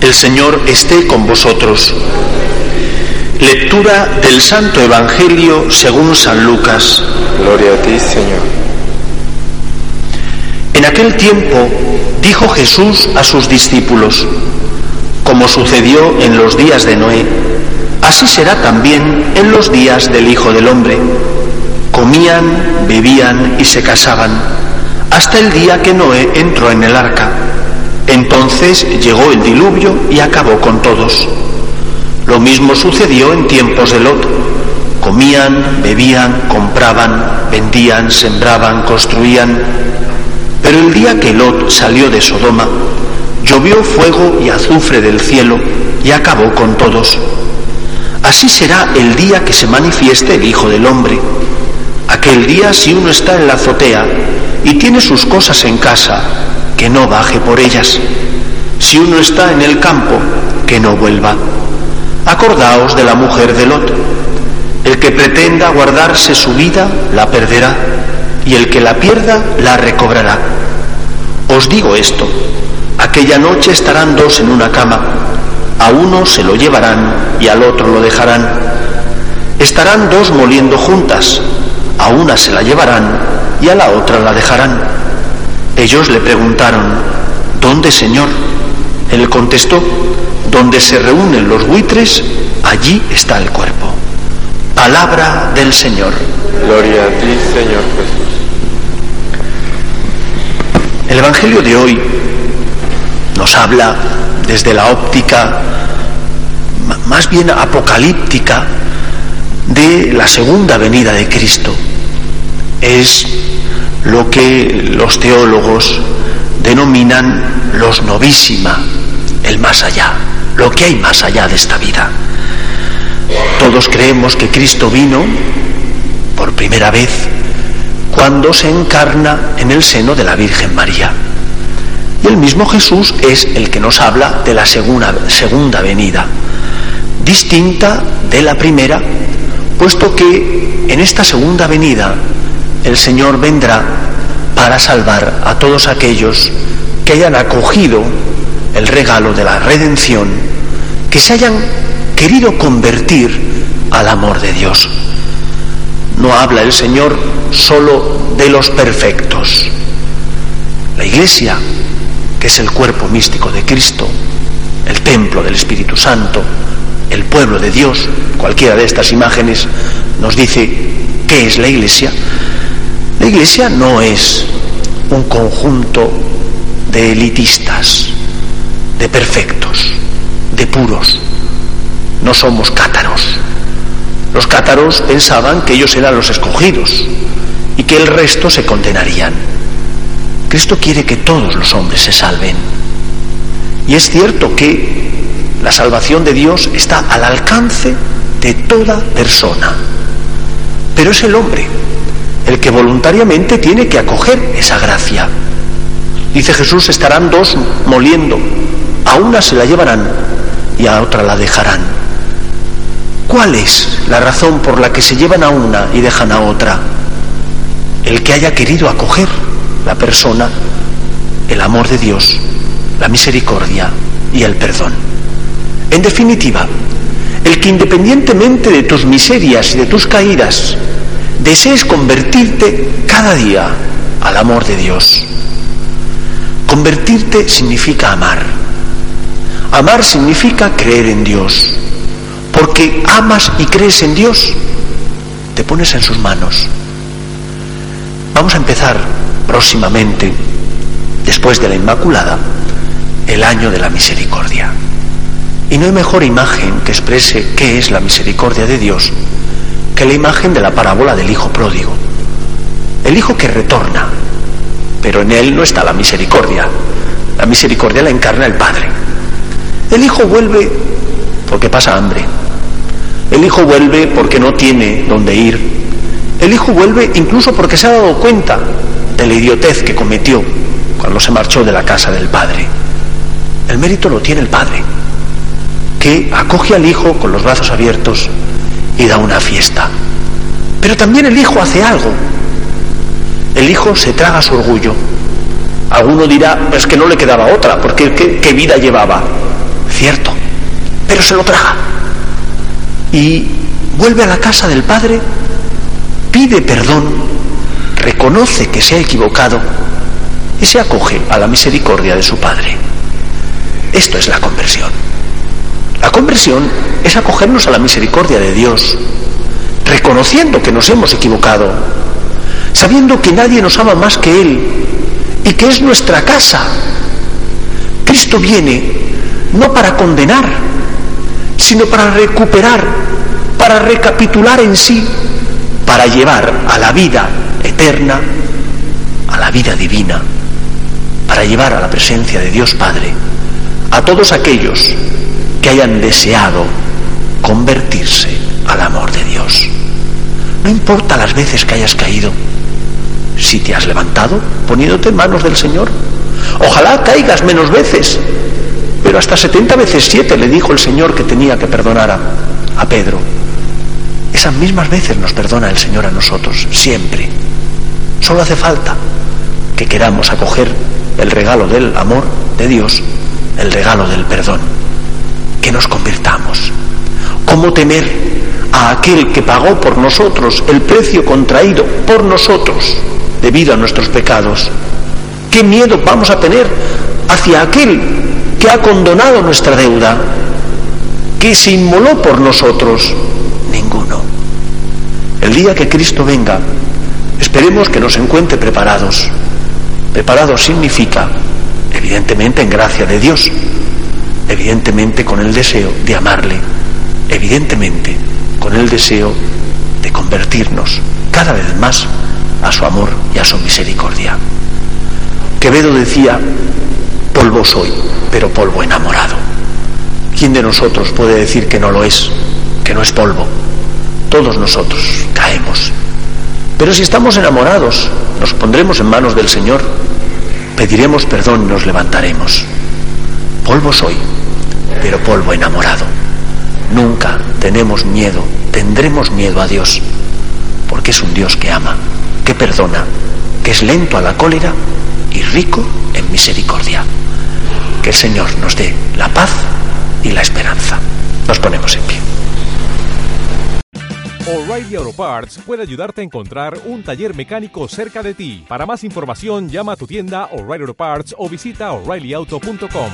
El Señor esté con vosotros. Lectura del Santo Evangelio según San Lucas. Gloria a ti, Señor. En aquel tiempo dijo Jesús a sus discípulos, como sucedió en los días de Noé, así será también en los días del Hijo del Hombre. Comían, bebían y se casaban, hasta el día que Noé entró en el arca entonces llegó el diluvio y acabó con todos. Lo mismo sucedió en tiempos de Lot. Comían, bebían, compraban, vendían, sembraban, construían. Pero el día que Lot salió de Sodoma, llovió fuego y azufre del cielo y acabó con todos. Así será el día que se manifieste el Hijo del Hombre. Aquel día si uno está en la azotea y tiene sus cosas en casa, que no baje por ellas. Si uno está en el campo, que no vuelva. Acordaos de la mujer de Lot. El que pretenda guardarse su vida, la perderá, y el que la pierda, la recobrará. Os digo esto, aquella noche estarán dos en una cama, a uno se lo llevarán y al otro lo dejarán. Estarán dos moliendo juntas, a una se la llevarán y a la otra la dejarán. Ellos le preguntaron, ¿dónde, Señor? Él contestó, donde se reúnen los buitres, allí está el cuerpo. Palabra del Señor. Gloria a ti, Señor Jesús. El Evangelio de hoy nos habla desde la óptica más bien apocalíptica de la segunda venida de Cristo. Es lo que los teólogos denominan los novísima, el más allá, lo que hay más allá de esta vida. Todos creemos que Cristo vino por primera vez cuando se encarna en el seno de la Virgen María. Y el mismo Jesús es el que nos habla de la segunda, segunda venida, distinta de la primera, puesto que en esta segunda venida el Señor vendrá para salvar a todos aquellos que hayan acogido el regalo de la redención, que se hayan querido convertir al amor de Dios. No habla el Señor solo de los perfectos. La Iglesia, que es el cuerpo místico de Cristo, el templo del Espíritu Santo, el pueblo de Dios, cualquiera de estas imágenes nos dice qué es la Iglesia, la Iglesia no es un conjunto de elitistas, de perfectos, de puros. No somos cátaros. Los cátaros pensaban que ellos eran los escogidos y que el resto se condenarían. Cristo quiere que todos los hombres se salven. Y es cierto que la salvación de Dios está al alcance de toda persona. Pero es el hombre el que voluntariamente tiene que acoger esa gracia. Dice Jesús, estarán dos moliendo, a una se la llevarán y a otra la dejarán. ¿Cuál es la razón por la que se llevan a una y dejan a otra? El que haya querido acoger la persona, el amor de Dios, la misericordia y el perdón. En definitiva, el que independientemente de tus miserias y de tus caídas, desees convertirte cada día al amor de Dios. Convertirte significa amar. Amar significa creer en Dios. Porque amas y crees en Dios, te pones en sus manos. Vamos a empezar próximamente, después de la Inmaculada, el año de la misericordia. Y no hay mejor imagen que exprese qué es la misericordia de Dios la imagen de la parábola del hijo pródigo. El hijo que retorna, pero en él no está la misericordia. La misericordia la encarna el Padre. El hijo vuelve porque pasa hambre. El hijo vuelve porque no tiene dónde ir. El hijo vuelve incluso porque se ha dado cuenta de la idiotez que cometió cuando se marchó de la casa del padre. El mérito lo tiene el padre, que acoge al hijo con los brazos abiertos y da una fiesta. Pero también el hijo hace algo. El hijo se traga su orgullo. Alguno dirá, es que no le quedaba otra, porque ¿qué, vida llevaba? Cierto, pero se lo traga. Y vuelve a la casa del padre, pide perdón, reconoce que se ha equivocado y se acoge a la misericordia de su padre. Esto es la conversión. La conversión es acogernos a la misericordia de Dios, reconociendo que nos hemos equivocado, sabiendo que nadie nos ama más que Él y que es nuestra casa. Cristo viene no para condenar, sino para recuperar, para recapitular en sí, para llevar a la vida eterna, a la vida divina, para llevar a la presencia de Dios Padre a todos aquellos hayan deseado convertirse al amor de Dios. No importa las veces que hayas caído, si te has levantado poniéndote en manos del Señor. Ojalá caigas menos veces, pero hasta 70 veces 7 le dijo el Señor que tenía que perdonar a, a Pedro. Esas mismas veces nos perdona el Señor a nosotros, siempre. Solo hace falta que queramos acoger el regalo del amor de Dios, el regalo del perdón. ¿Cómo temer a aquel que pagó por nosotros el precio contraído por nosotros debido a nuestros pecados? ¿Qué miedo vamos a tener hacia aquel que ha condonado nuestra deuda, que se inmoló por nosotros? Ninguno. El día que Cristo venga, esperemos que nos encuentre preparados. Preparados significa, evidentemente, en gracia de Dios, evidentemente con el deseo de amarle, evidentemente con el deseo de convertirnos cada vez más a su amor y a su misericordia. Quevedo decía, polvo soy, pero polvo enamorado. ¿Quién de nosotros puede decir que no lo es, que no es polvo? Todos nosotros caemos. Pero si estamos enamorados, nos pondremos en manos del Señor, pediremos perdón y nos levantaremos. Polvo soy, pero polvo enamorado. Nunca tenemos miedo, tendremos miedo a Dios, porque es un Dios que ama, que perdona, que es lento a la cólera y rico en misericordia. Que el Señor nos dé la paz y la esperanza. Nos ponemos en pie. O'Reilly Auto Parts puede ayudarte a encontrar un taller mecánico cerca de ti. Para más información, llama a tu tienda O'Reilly Auto Parts o visita oreillyauto.com.